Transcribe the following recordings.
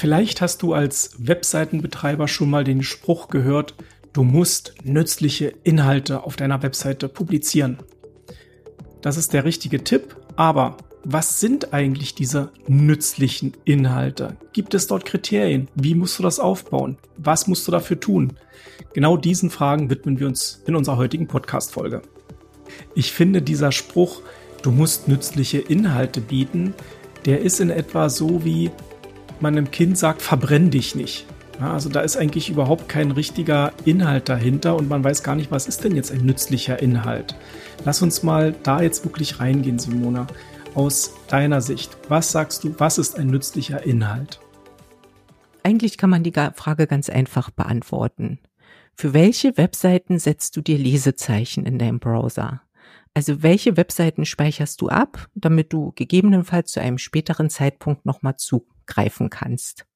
Vielleicht hast du als Webseitenbetreiber schon mal den Spruch gehört, du musst nützliche Inhalte auf deiner Webseite publizieren. Das ist der richtige Tipp, aber was sind eigentlich diese nützlichen Inhalte? Gibt es dort Kriterien? Wie musst du das aufbauen? Was musst du dafür tun? Genau diesen Fragen widmen wir uns in unserer heutigen Podcast-Folge. Ich finde dieser Spruch, du musst nützliche Inhalte bieten, der ist in etwa so wie man einem Kind sagt, verbrenn dich nicht. Also da ist eigentlich überhaupt kein richtiger Inhalt dahinter und man weiß gar nicht, was ist denn jetzt ein nützlicher Inhalt. Lass uns mal da jetzt wirklich reingehen, Simona. Aus deiner Sicht, was sagst du, was ist ein nützlicher Inhalt? Eigentlich kann man die Frage ganz einfach beantworten. Für welche Webseiten setzt du dir Lesezeichen in deinem Browser? Also welche Webseiten speicherst du ab, damit du gegebenenfalls zu einem späteren Zeitpunkt nochmal zugreifen kannst?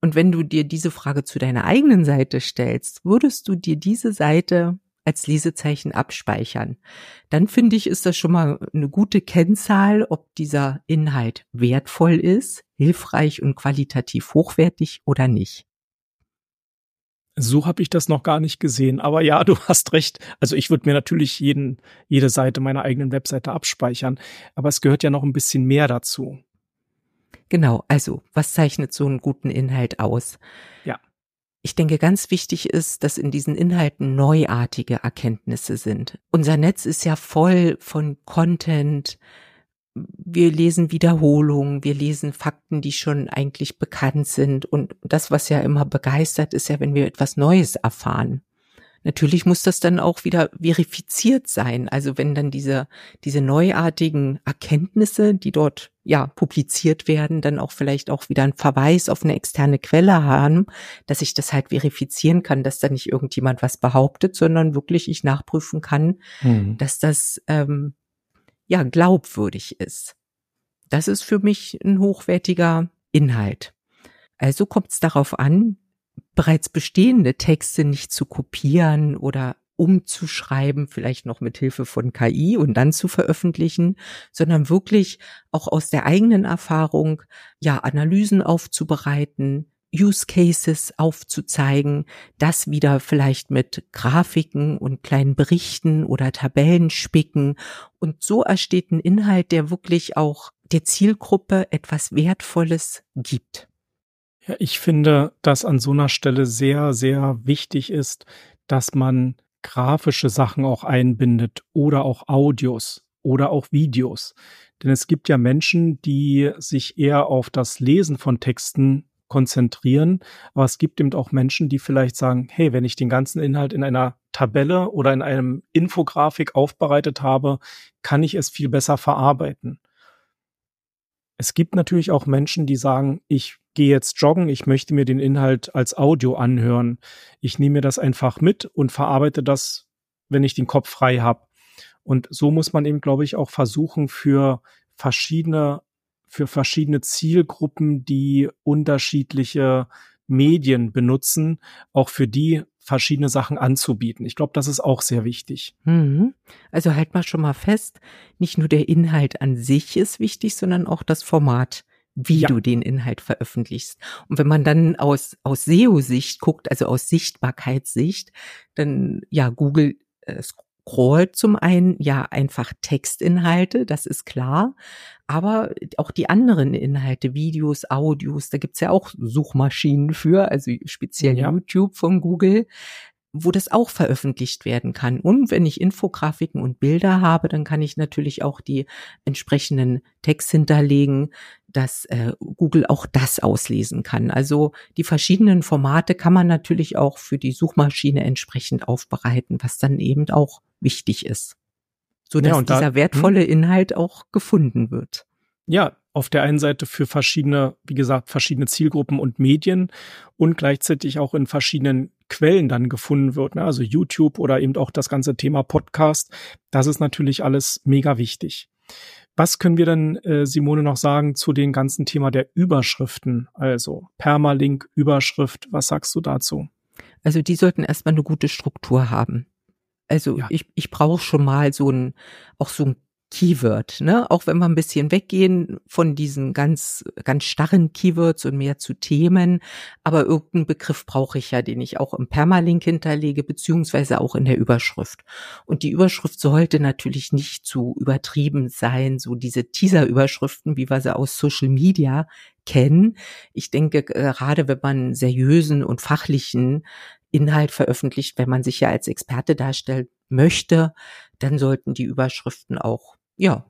Und wenn du dir diese Frage zu deiner eigenen Seite stellst, würdest du dir diese Seite als Lesezeichen abspeichern. Dann finde ich, ist das schon mal eine gute Kennzahl, ob dieser Inhalt wertvoll ist, hilfreich und qualitativ hochwertig oder nicht. So habe ich das noch gar nicht gesehen. Aber ja, du hast recht. Also ich würde mir natürlich jeden, jede Seite meiner eigenen Webseite abspeichern. Aber es gehört ja noch ein bisschen mehr dazu. Genau, also was zeichnet so einen guten Inhalt aus? Ja. Ich denke, ganz wichtig ist, dass in diesen Inhalten neuartige Erkenntnisse sind. Unser Netz ist ja voll von Content. Wir lesen Wiederholungen, wir lesen Fakten, die schon eigentlich bekannt sind. Und das, was ja immer begeistert, ist ja, wenn wir etwas Neues erfahren. Natürlich muss das dann auch wieder verifiziert sein. Also wenn dann diese, diese neuartigen Erkenntnisse, die dort ja publiziert werden, dann auch vielleicht auch wieder einen Verweis auf eine externe Quelle haben, dass ich das halt verifizieren kann, dass da nicht irgendjemand was behauptet, sondern wirklich ich nachprüfen kann, mhm. dass das ähm, ja glaubwürdig ist. Das ist für mich ein hochwertiger Inhalt. Also kommt es darauf an, bereits bestehende Texte nicht zu kopieren oder umzuschreiben, vielleicht noch mit Hilfe von KI und dann zu veröffentlichen, sondern wirklich auch aus der eigenen Erfahrung, ja, Analysen aufzubereiten, Use Cases aufzuzeigen, das wieder vielleicht mit Grafiken und kleinen Berichten oder Tabellen spicken und so entsteht ein Inhalt, der wirklich auch der Zielgruppe etwas Wertvolles gibt. Ja, ich finde, dass an so einer Stelle sehr, sehr wichtig ist, dass man grafische Sachen auch einbindet oder auch Audios oder auch Videos. Denn es gibt ja Menschen, die sich eher auf das Lesen von Texten konzentrieren, aber es gibt eben auch Menschen, die vielleicht sagen, hey, wenn ich den ganzen Inhalt in einer Tabelle oder in einem Infografik aufbereitet habe, kann ich es viel besser verarbeiten. Es gibt natürlich auch Menschen, die sagen, ich gehe jetzt joggen, ich möchte mir den Inhalt als Audio anhören. Ich nehme mir das einfach mit und verarbeite das, wenn ich den Kopf frei habe. Und so muss man eben, glaube ich, auch versuchen, für verschiedene, für verschiedene Zielgruppen, die unterschiedliche Medien benutzen, auch für die verschiedene Sachen anzubieten. Ich glaube, das ist auch sehr wichtig. Mhm. Also halt mal schon mal fest, nicht nur der Inhalt an sich ist wichtig, sondern auch das Format wie ja. du den Inhalt veröffentlichst. Und wenn man dann aus, aus SEO-Sicht guckt, also aus Sichtbarkeitssicht, dann ja, Google äh, scrollt zum einen ja einfach Textinhalte, das ist klar, aber auch die anderen Inhalte, Videos, Audios, da gibt's ja auch Suchmaschinen für, also speziell ja. YouTube von Google, wo das auch veröffentlicht werden kann. Und wenn ich Infografiken und Bilder habe, dann kann ich natürlich auch die entsprechenden Text hinterlegen, dass äh, Google auch das auslesen kann. Also die verschiedenen Formate kann man natürlich auch für die Suchmaschine entsprechend aufbereiten, was dann eben auch wichtig ist, so dass ja, dieser da, wertvolle hm? Inhalt auch gefunden wird. Ja, auf der einen Seite für verschiedene, wie gesagt, verschiedene Zielgruppen und Medien und gleichzeitig auch in verschiedenen Quellen dann gefunden wird, ne? also YouTube oder eben auch das ganze Thema Podcast. Das ist natürlich alles mega wichtig. Was können wir denn, äh, Simone, noch sagen zu dem ganzen Thema der Überschriften? Also Permalink, Überschrift, was sagst du dazu? Also die sollten erstmal eine gute Struktur haben. Also ja. ich, ich brauche schon mal so ein, auch so ein Keyword, ne? Auch wenn wir ein bisschen weggehen von diesen ganz, ganz starren Keywords und mehr zu Themen. Aber irgendeinen Begriff brauche ich ja, den ich auch im Permalink hinterlege, beziehungsweise auch in der Überschrift. Und die Überschrift sollte natürlich nicht zu übertrieben sein, so diese Teaser-Überschriften, wie wir sie aus Social Media kennen. Ich denke, gerade wenn man seriösen und fachlichen Inhalt veröffentlicht, wenn man sich ja als Experte darstellen möchte, dann sollten die Überschriften auch ja,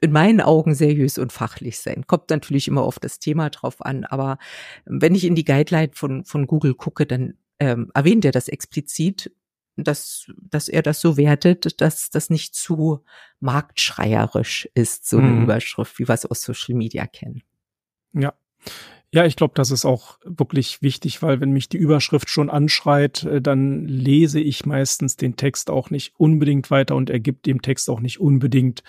in meinen Augen seriös und fachlich sein. Kommt natürlich immer auf das Thema drauf an, aber wenn ich in die Guideline von, von Google gucke, dann ähm, erwähnt er das explizit, dass, dass er das so wertet, dass das nicht zu marktschreierisch ist, so eine mhm. Überschrift, wie wir es aus Social Media kennen. Ja, ja, ich glaube, das ist auch wirklich wichtig, weil wenn mich die Überschrift schon anschreit, äh, dann lese ich meistens den Text auch nicht unbedingt weiter und ergibt dem Text auch nicht unbedingt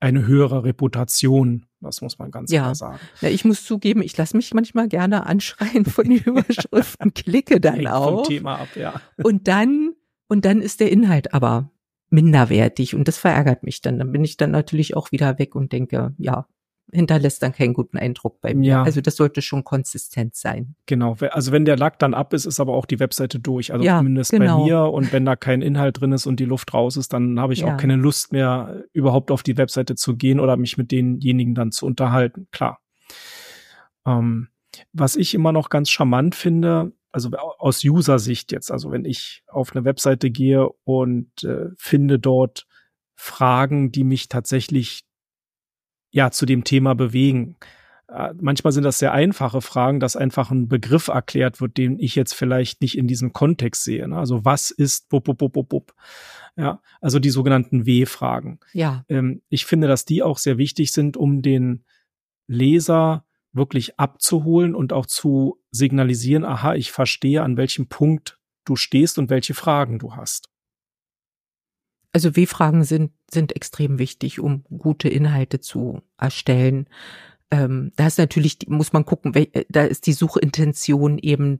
eine höhere Reputation. Das muss man ganz ja. klar sagen. Ja, ich muss zugeben, ich lasse mich manchmal gerne anschreien von den Überschriften, klicke dann Hängt auch. Vom Thema ab, ja. Und dann, und dann ist der Inhalt aber minderwertig und das verärgert mich dann. Dann bin ich dann natürlich auch wieder weg und denke, ja, hinterlässt dann keinen guten Eindruck bei mir. Ja. Also das sollte schon konsistent sein. Genau, also wenn der Lack dann ab ist, ist aber auch die Webseite durch. Also ja, zumindest genau. bei mir. Und wenn da kein Inhalt drin ist und die Luft raus ist, dann habe ich ja. auch keine Lust mehr, überhaupt auf die Webseite zu gehen oder mich mit denjenigen dann zu unterhalten. Klar. Ähm, was ich immer noch ganz charmant finde, also aus User-Sicht jetzt, also wenn ich auf eine Webseite gehe und äh, finde dort Fragen, die mich tatsächlich ja zu dem Thema bewegen. Äh, manchmal sind das sehr einfache Fragen, dass einfach ein Begriff erklärt wird, den ich jetzt vielleicht nicht in diesem Kontext sehe. Ne? Also was ist bub, bub, bub, bub, bub. Ja, also die sogenannten W-Fragen. Ja. Ähm, ich finde, dass die auch sehr wichtig sind, um den Leser wirklich abzuholen und auch zu signalisieren, aha, ich verstehe, an welchem Punkt du stehst und welche Fragen du hast. Also W-Fragen sind, sind extrem wichtig, um gute Inhalte zu erstellen. Ähm, da ist natürlich, muss man gucken, äh, da ist die Suchintention eben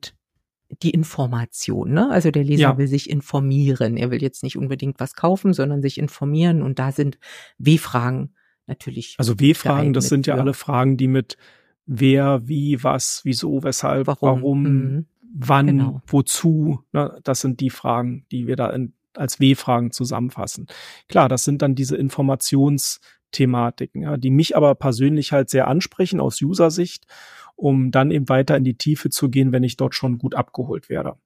die Information. Ne? Also der Leser ja. will sich informieren. Er will jetzt nicht unbedingt was kaufen, sondern sich informieren. Und da sind W-Fragen natürlich. Also W-Fragen, das sind ja alle Fragen, die mit wer, wie, was, wieso, weshalb, warum, warum mhm. wann, genau. wozu. Ne? Das sind die Fragen, die wir da in als W-Fragen zusammenfassen. Klar, das sind dann diese Informationsthematiken, ja, die mich aber persönlich halt sehr ansprechen aus User-Sicht, um dann eben weiter in die Tiefe zu gehen, wenn ich dort schon gut abgeholt werde.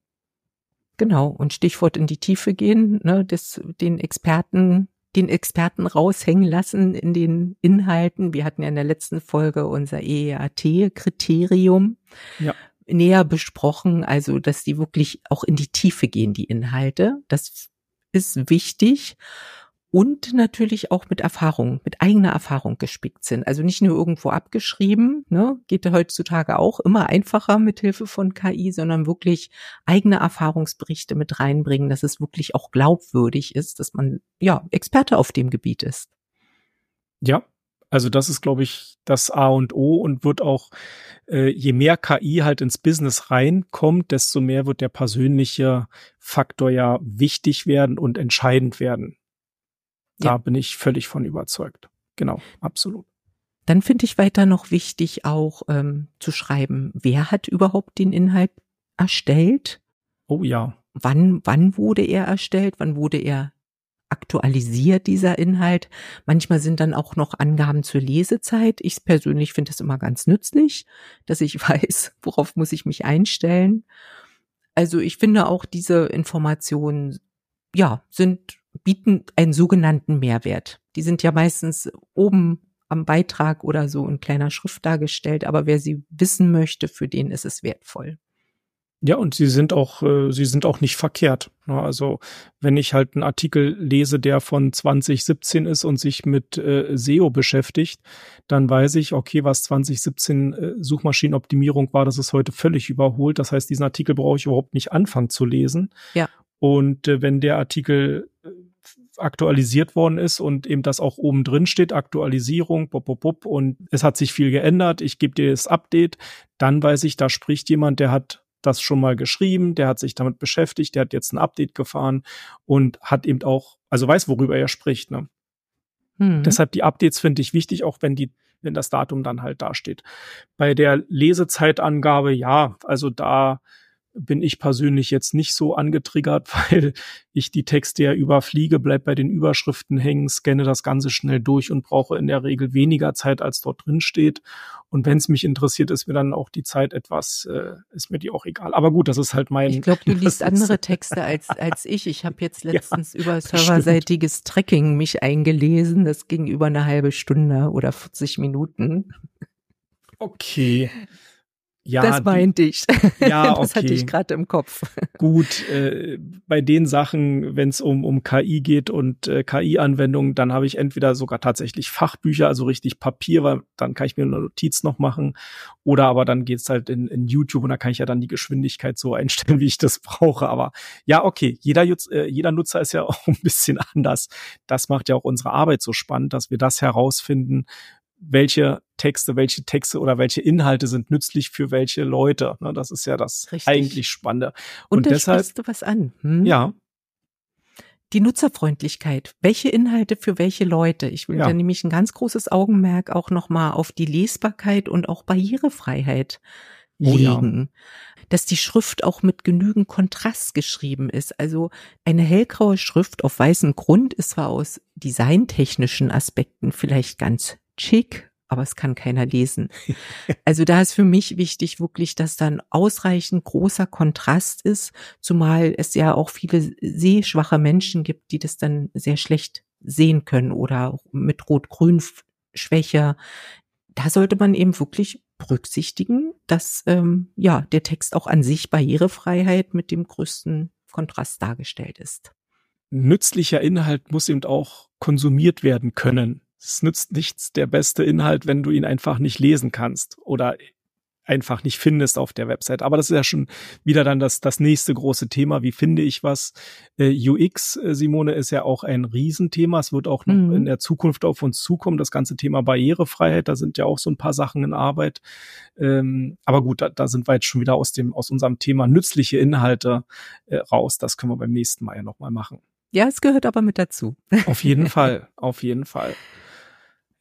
Genau, und Stichwort in die Tiefe gehen, ne, das, den Experten den Experten raushängen lassen in den Inhalten. Wir hatten ja in der letzten Folge unser EAT-Kriterium. Ja näher besprochen, also dass die wirklich auch in die Tiefe gehen, die Inhalte. Das ist wichtig und natürlich auch mit Erfahrung, mit eigener Erfahrung gespickt sind. Also nicht nur irgendwo abgeschrieben, ne, geht heutzutage auch immer einfacher mit Hilfe von KI, sondern wirklich eigene Erfahrungsberichte mit reinbringen, dass es wirklich auch glaubwürdig ist, dass man ja Experte auf dem Gebiet ist. Ja, also das ist, glaube ich, das A und O und wird auch, äh, je mehr KI halt ins Business reinkommt, desto mehr wird der persönliche Faktor ja wichtig werden und entscheidend werden. Da ja. bin ich völlig von überzeugt. Genau, absolut. Dann finde ich weiter noch wichtig auch ähm, zu schreiben, wer hat überhaupt den Inhalt erstellt? Oh ja. Wann, wann wurde er erstellt? Wann wurde er aktualisiert dieser Inhalt. Manchmal sind dann auch noch Angaben zur Lesezeit. Ich persönlich finde es immer ganz nützlich, dass ich weiß, worauf muss ich mich einstellen. Also ich finde auch diese Informationen, ja, sind, bieten einen sogenannten Mehrwert. Die sind ja meistens oben am Beitrag oder so in kleiner Schrift dargestellt, aber wer sie wissen möchte, für den ist es wertvoll. Ja, und sie sind auch, äh, sie sind auch nicht verkehrt. Ne? Also wenn ich halt einen Artikel lese, der von 2017 ist und sich mit äh, SEO beschäftigt, dann weiß ich, okay, was 2017 äh, Suchmaschinenoptimierung war, das ist heute völlig überholt. Das heißt, diesen Artikel brauche ich überhaupt nicht anfangen zu lesen. Ja. Und äh, wenn der Artikel äh, aktualisiert worden ist und eben das auch oben drin steht, Aktualisierung, bop, bop, bop, und es hat sich viel geändert, ich gebe dir das Update, dann weiß ich, da spricht jemand, der hat das schon mal geschrieben, der hat sich damit beschäftigt, der hat jetzt ein Update gefahren und hat eben auch, also weiß, worüber er spricht. Ne? Mhm. Deshalb die Updates finde ich wichtig, auch wenn die, wenn das Datum dann halt dasteht. Bei der Lesezeitangabe, ja, also da bin ich persönlich jetzt nicht so angetriggert, weil ich die Texte ja überfliege, bleib bei den Überschriften hängen, scanne das Ganze schnell durch und brauche in der Regel weniger Zeit, als dort drin steht. Und wenn es mich interessiert, ist mir dann auch die Zeit etwas, äh, ist mir die auch egal. Aber gut, das ist halt mein. Ich glaube, du liest andere Texte als, als ich. Ich habe jetzt letztens ja, über serverseitiges Tracking mich eingelesen. Das ging über eine halbe Stunde oder 40 Minuten. Okay. Ja, das meinte ich. Ja, das okay. hatte ich gerade im Kopf. Gut, äh, bei den Sachen, wenn es um, um KI geht und äh, KI-Anwendungen, dann habe ich entweder sogar tatsächlich Fachbücher, also richtig Papier, weil dann kann ich mir eine Notiz noch machen. Oder aber dann geht's halt in, in YouTube und da kann ich ja dann die Geschwindigkeit so einstellen, wie ich das brauche. Aber ja, okay, jeder, äh, jeder Nutzer ist ja auch ein bisschen anders. Das macht ja auch unsere Arbeit so spannend, dass wir das herausfinden, welche Texte, welche Texte oder welche Inhalte sind nützlich für welche Leute. Ne, das ist ja das Richtig. eigentlich Spannende. Und, Und da deshalb, du was an. Hm? Ja. Die Nutzerfreundlichkeit. Welche Inhalte für welche Leute? Ich will ja. da nämlich ein ganz großes Augenmerk auch nochmal auf die Lesbarkeit und auch Barrierefreiheit legen. Oh ja. Dass die Schrift auch mit genügend Kontrast geschrieben ist. Also eine hellgraue Schrift auf weißem Grund ist zwar aus designtechnischen Aspekten vielleicht ganz schick, aber es kann keiner lesen. Also da ist für mich wichtig wirklich, dass dann ausreichend großer Kontrast ist, zumal es ja auch viele sehschwache Menschen gibt, die das dann sehr schlecht sehen können oder mit Rot-Grün Schwäche. Da sollte man eben wirklich berücksichtigen, dass ähm, ja der Text auch an sich Barrierefreiheit mit dem größten Kontrast dargestellt ist. Nützlicher Inhalt muss eben auch konsumiert werden können es nützt nichts der beste Inhalt, wenn du ihn einfach nicht lesen kannst oder einfach nicht findest auf der Website. Aber das ist ja schon wieder dann das, das nächste große Thema. Wie finde ich was? Äh, UX, äh, Simone, ist ja auch ein Riesenthema. Es wird auch mhm. in der Zukunft auf uns zukommen. Das ganze Thema Barrierefreiheit, da sind ja auch so ein paar Sachen in Arbeit. Ähm, aber gut, da, da sind wir jetzt schon wieder aus dem, aus unserem Thema nützliche Inhalte äh, raus. Das können wir beim nächsten Mal ja nochmal machen. Ja, es gehört aber mit dazu. Auf jeden Fall, auf jeden Fall.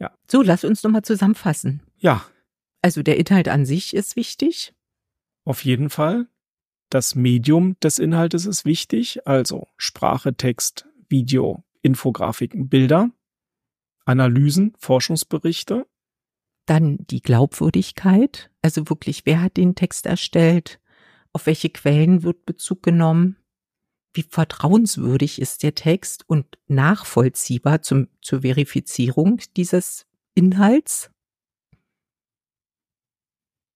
Ja. So, lass uns nochmal zusammenfassen. Ja. Also der Inhalt an sich ist wichtig. Auf jeden Fall. Das Medium des Inhaltes ist wichtig, also Sprache, Text, Video, Infografiken, Bilder, Analysen, Forschungsberichte. Dann die Glaubwürdigkeit, also wirklich, wer hat den Text erstellt, auf welche Quellen wird Bezug genommen, wie vertrauenswürdig ist der Text und nachvollziehbar zum, zur Verifizierung dieses Inhalts.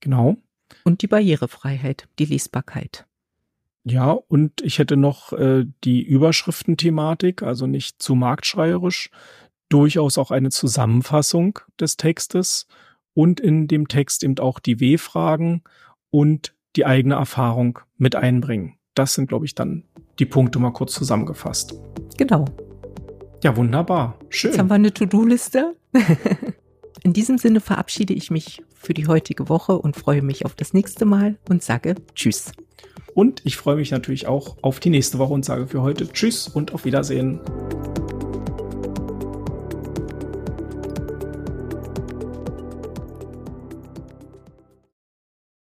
Genau. Und die Barrierefreiheit, die Lesbarkeit. Ja, und ich hätte noch äh, die Überschriftenthematik, also nicht zu marktschreierisch, durchaus auch eine Zusammenfassung des Textes und in dem Text eben auch die W-Fragen und die eigene Erfahrung mit einbringen. Das sind, glaube ich, dann die Punkte mal kurz zusammengefasst. Genau. Ja, wunderbar. Schön. Jetzt haben wir eine To-Do-Liste. In diesem Sinne verabschiede ich mich für die heutige Woche und freue mich auf das nächste Mal und sage Tschüss. Und ich freue mich natürlich auch auf die nächste Woche und sage für heute Tschüss und auf Wiedersehen.